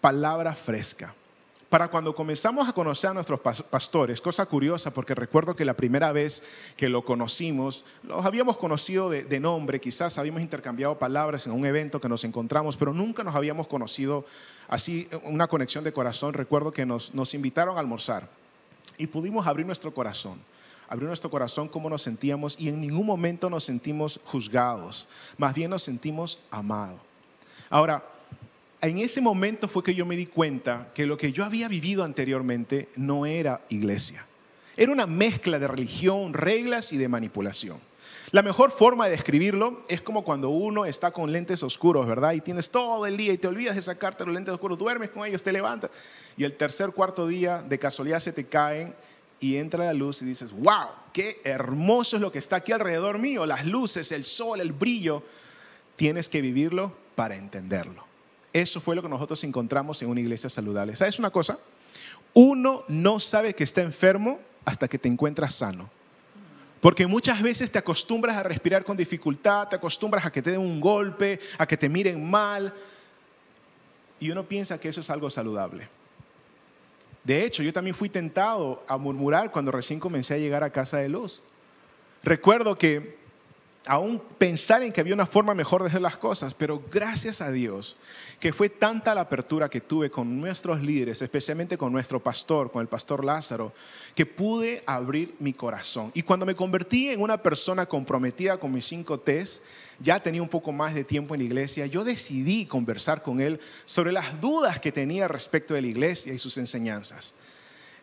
palabra fresca. Para cuando comenzamos a conocer a nuestros pastores, cosa curiosa, porque recuerdo que la primera vez que lo conocimos, los habíamos conocido de, nombre, quizás habíamos intercambiado palabras en un evento que nos encontramos, pero nunca nos habíamos conocido así, una conexión de corazón. Recuerdo que nos, nos invitaron a almorzar y pudimos abrir nuestro corazón, abrir nuestro corazón cómo nos sentíamos y en ningún momento nos sentimos juzgados, más bien nos sentimos amados. Ahora, en ese momento fue que yo me di cuenta que lo que yo había vivido anteriormente no era iglesia. Era una mezcla de religión, reglas y de manipulación. La mejor forma de describirlo es como cuando uno está con lentes oscuros, ¿verdad? Y tienes todo el día y te olvidas de sacarte los lentes oscuros, duermes con ellos, te levantas y el tercer, cuarto día de casualidad se te caen y entra la luz y dices, wow, qué hermoso es lo que está aquí alrededor mío, las luces, el sol, el brillo. Tienes que vivirlo para entenderlo. Eso fue lo que nosotros encontramos en una iglesia saludable. ¿Sabes una cosa? Uno no sabe que está enfermo hasta que te encuentras sano. Porque muchas veces te acostumbras a respirar con dificultad, te acostumbras a que te den un golpe, a que te miren mal. Y uno piensa que eso es algo saludable. De hecho, yo también fui tentado a murmurar cuando recién comencé a llegar a casa de luz. Recuerdo que aún pensar en que había una forma mejor de hacer las cosas, pero gracias a Dios que fue tanta la apertura que tuve con nuestros líderes, especialmente con nuestro pastor, con el pastor Lázaro, que pude abrir mi corazón. Y cuando me convertí en una persona comprometida con mis cinco T's, ya tenía un poco más de tiempo en la iglesia, yo decidí conversar con él sobre las dudas que tenía respecto de la iglesia y sus enseñanzas.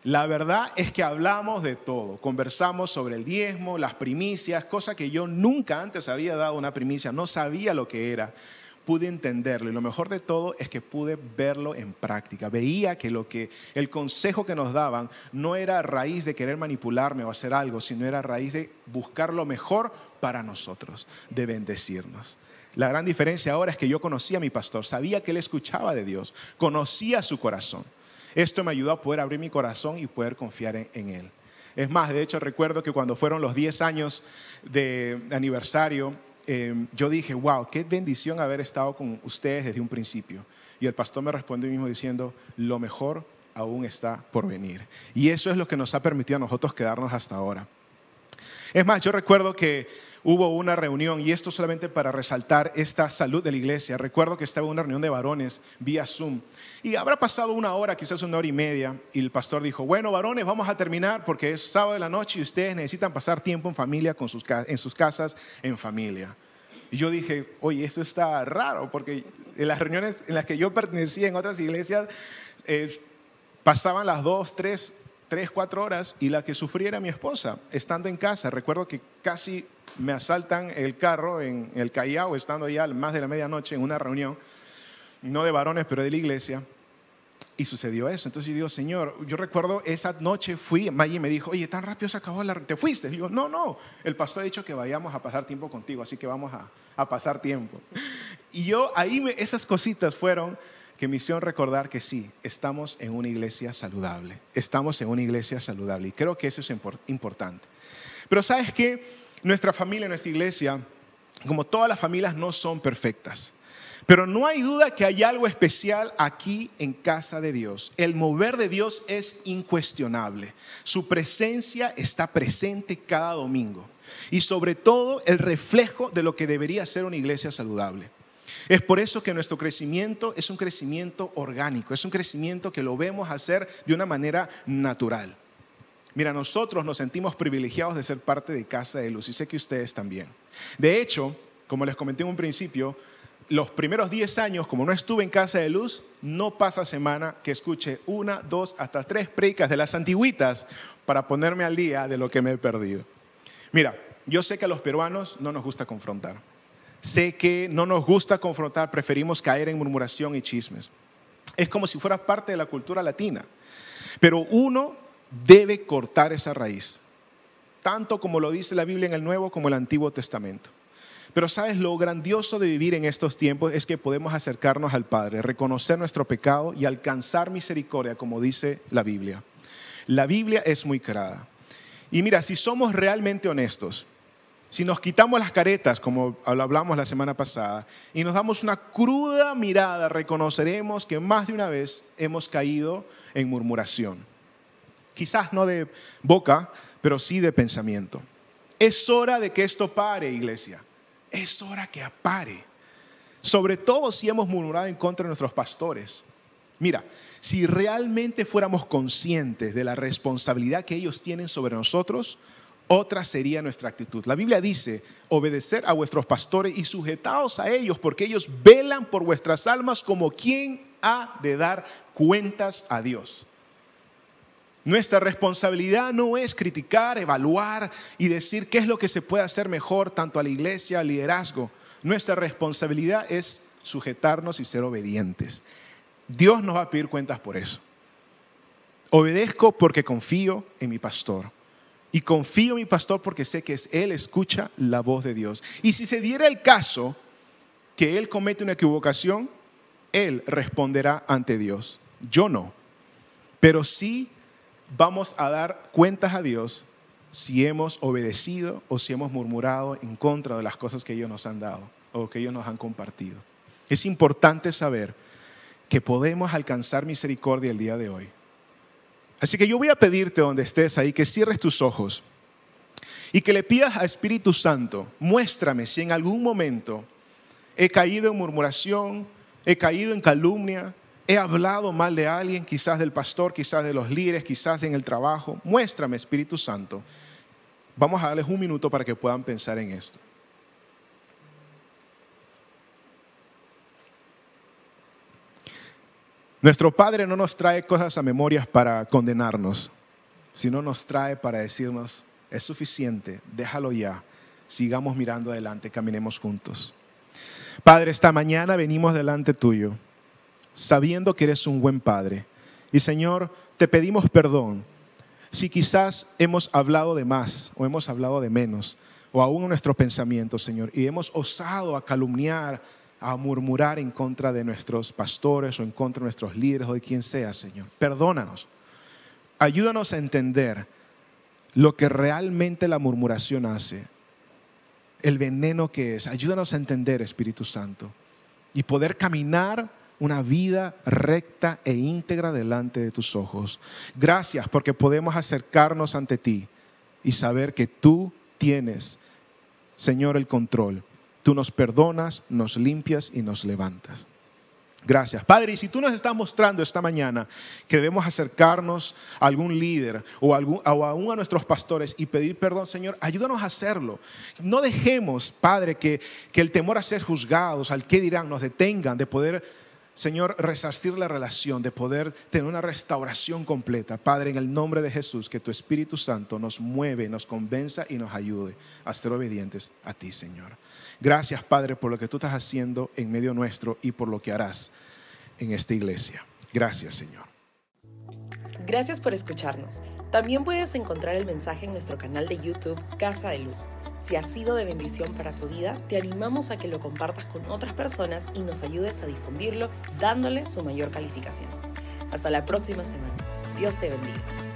La verdad es que hablamos de todo. Conversamos sobre el diezmo, las primicias, cosa que yo nunca antes había dado una primicia, no sabía lo que era. Pude entenderlo y lo mejor de todo es que pude verlo en práctica. Veía que lo que el consejo que nos daban no era a raíz de querer manipularme o hacer algo, sino era a raíz de buscar lo mejor para nosotros, de bendecirnos. La gran diferencia ahora es que yo conocía a mi pastor, sabía que él escuchaba de Dios, conocía su corazón. Esto me ayudó a poder abrir mi corazón y poder confiar en, Él. Es más, de hecho recuerdo que cuando fueron los 10 años de aniversario, em, yo dije, wow, qué bendición haber estado con ustedes desde un principio. Y el pastor me respondió mismo diciendo, lo mejor aún está por venir. Y eso es lo que nos ha permitido a nosotros quedarnos hasta ahora. Es más, yo recuerdo que hubo una reunión, y esto solamente para resaltar esta salud de la iglesia. Recuerdo que estaba una reunión de varones vía Zoom, y habrá pasado una hora, quizás una hora y media, y el pastor dijo, bueno, varones, vamos a terminar porque es sábado de la noche y ustedes necesitan pasar tiempo en familia, con sus, en sus casas, en familia. Y yo dije, oye, esto está raro, porque en las reuniones en las que yo pertenecía en otras iglesias, eh, pasaban las dos, tres, tres, cuatro horas y la que sufría era mi esposa, estando en casa. Recuerdo que casi me asaltan el carro en el Callao, estando ya más de la medianoche en una reunión, no de varones, pero de la iglesia. Y sucedió eso. Entonces yo digo, Señor, yo recuerdo esa noche fui, Maggie me dijo, oye, tan rápido se acabó la... ¿Te fuiste? Y yo, no, no, el pastor ha dicho que vayamos a pasar tiempo contigo, así que vamos a, a pasar tiempo. Y yo ahí esas cositas fueron que hicieron recordar que sí, estamos en una iglesia saludable, estamos en una iglesia saludable. Y creo que eso es importante. Pero sabes qué? Nuestra familia, nuestra iglesia, como todas las familias, no son perfectas. Pero no hay duda que hay algo especial aquí en casa de Dios. El mover de Dios es incuestionable. Su presencia está presente cada domingo. Y sobre todo el reflejo de lo que debería ser una iglesia saludable. Es por eso que nuestro crecimiento es un crecimiento orgánico, es un crecimiento que lo vemos hacer de una manera natural. Mira, nosotros nos sentimos privilegiados de ser parte de Casa de Luz y sé que ustedes también. De hecho, como les comenté en un principio, los primeros 10 años, como no estuve en Casa de Luz, no pasa semana que escuche una, dos, hasta tres predicas de las antiguitas para ponerme al día de lo que me he perdido. Mira, yo sé que a los peruanos no nos gusta confrontar. Sé que no nos gusta confrontar, preferimos caer en murmuración y chismes. Es como si fuera parte de la cultura latina. Pero uno debe cortar esa raíz, tanto como lo dice la Biblia en el Nuevo como el Antiguo Testamento. Pero sabes, lo grandioso de vivir en estos tiempos es que podemos acercarnos al Padre, reconocer nuestro pecado y alcanzar misericordia, como dice la Biblia. La Biblia es muy clara. Y mira, si somos realmente honestos, si nos quitamos las caretas, como hablamos la semana pasada, y nos damos una cruda mirada, reconoceremos que más de una vez hemos caído en murmuración. Quizás no de boca, pero sí de pensamiento. Es hora de que esto pare, iglesia. Es hora que pare. Sobre todo si hemos murmurado en contra de nuestros pastores. Mira, si realmente fuéramos conscientes de la responsabilidad que ellos tienen sobre nosotros, otra sería nuestra actitud. La Biblia dice, obedecer a vuestros pastores y sujetaos a ellos, porque ellos velan por vuestras almas como quien ha de dar cuentas a Dios. Nuestra responsabilidad no es criticar, evaluar y decir qué es lo que se puede hacer mejor tanto a la iglesia, al liderazgo. Nuestra responsabilidad es sujetarnos y ser obedientes. Dios nos va a pedir cuentas por eso. Obedezco porque confío en mi pastor. Y confío en mi pastor porque sé que es Él escucha la voz de Dios. Y si se diera el caso que Él comete una equivocación, Él responderá ante Dios. Yo no. Pero sí vamos a dar cuentas a Dios si hemos obedecido o si hemos murmurado en contra de las cosas que ellos nos han dado o que ellos nos han compartido. Es importante saber que podemos alcanzar misericordia el día de hoy Así que yo voy a pedirte donde estés ahí que cierres tus ojos y que le pidas a Espíritu Santo, muéstrame si en algún momento he caído en murmuración, he caído en calumnia, he hablado mal de alguien, quizás del pastor, quizás de los líderes, quizás en el trabajo. Muéstrame, Espíritu Santo. Vamos a darles un minuto para que puedan pensar en esto. Nuestro Padre no nos trae cosas a memorias para condenarnos, sino nos trae para decirnos, es suficiente, déjalo ya, sigamos mirando adelante, caminemos juntos. Padre, esta mañana venimos delante tuyo, sabiendo que eres un buen Padre. Y Señor, te pedimos perdón si quizás hemos hablado de más o hemos hablado de menos, o aún en nuestros pensamientos, Señor, y hemos osado a calumniar, a murmurar en contra de nuestros pastores o en contra de nuestros líderes o de quien sea, Señor. Perdónanos. Ayúdanos a entender lo que realmente la murmuración hace, el veneno que es. Ayúdanos a entender, Espíritu Santo, y poder caminar una vida recta e íntegra delante de tus ojos. Gracias porque podemos acercarnos ante ti y saber que tú tienes, Señor, el control Tú nos perdonas, nos limpias y nos levantas. Gracias. Padre, y si tú nos estás mostrando esta mañana que debemos acercarnos a algún líder o, algún, aún a nuestros pastores y pedir perdón, Señor, ayúdanos a hacerlo. No dejemos, Padre, que, que el temor a ser juzgados, al qué dirán, nos detengan de poder Señor, resarcir la relación, de poder tener una restauración completa. Padre, en el nombre de Jesús, que tu Espíritu Santo nos mueve, nos convenza y nos ayude a ser obedientes a ti, Señor. Gracias, Padre, por lo que tú estás haciendo en medio nuestro y por lo que harás en esta iglesia. Gracias, Señor. Gracias por escucharnos. También puedes encontrar el mensaje en nuestro canal de YouTube Casa de Luz. Si ha sido de bendición para su vida, te animamos a que lo compartas con otras personas y nos ayudes a difundirlo dándole su mayor calificación. Hasta la próxima semana. Dios te bendiga.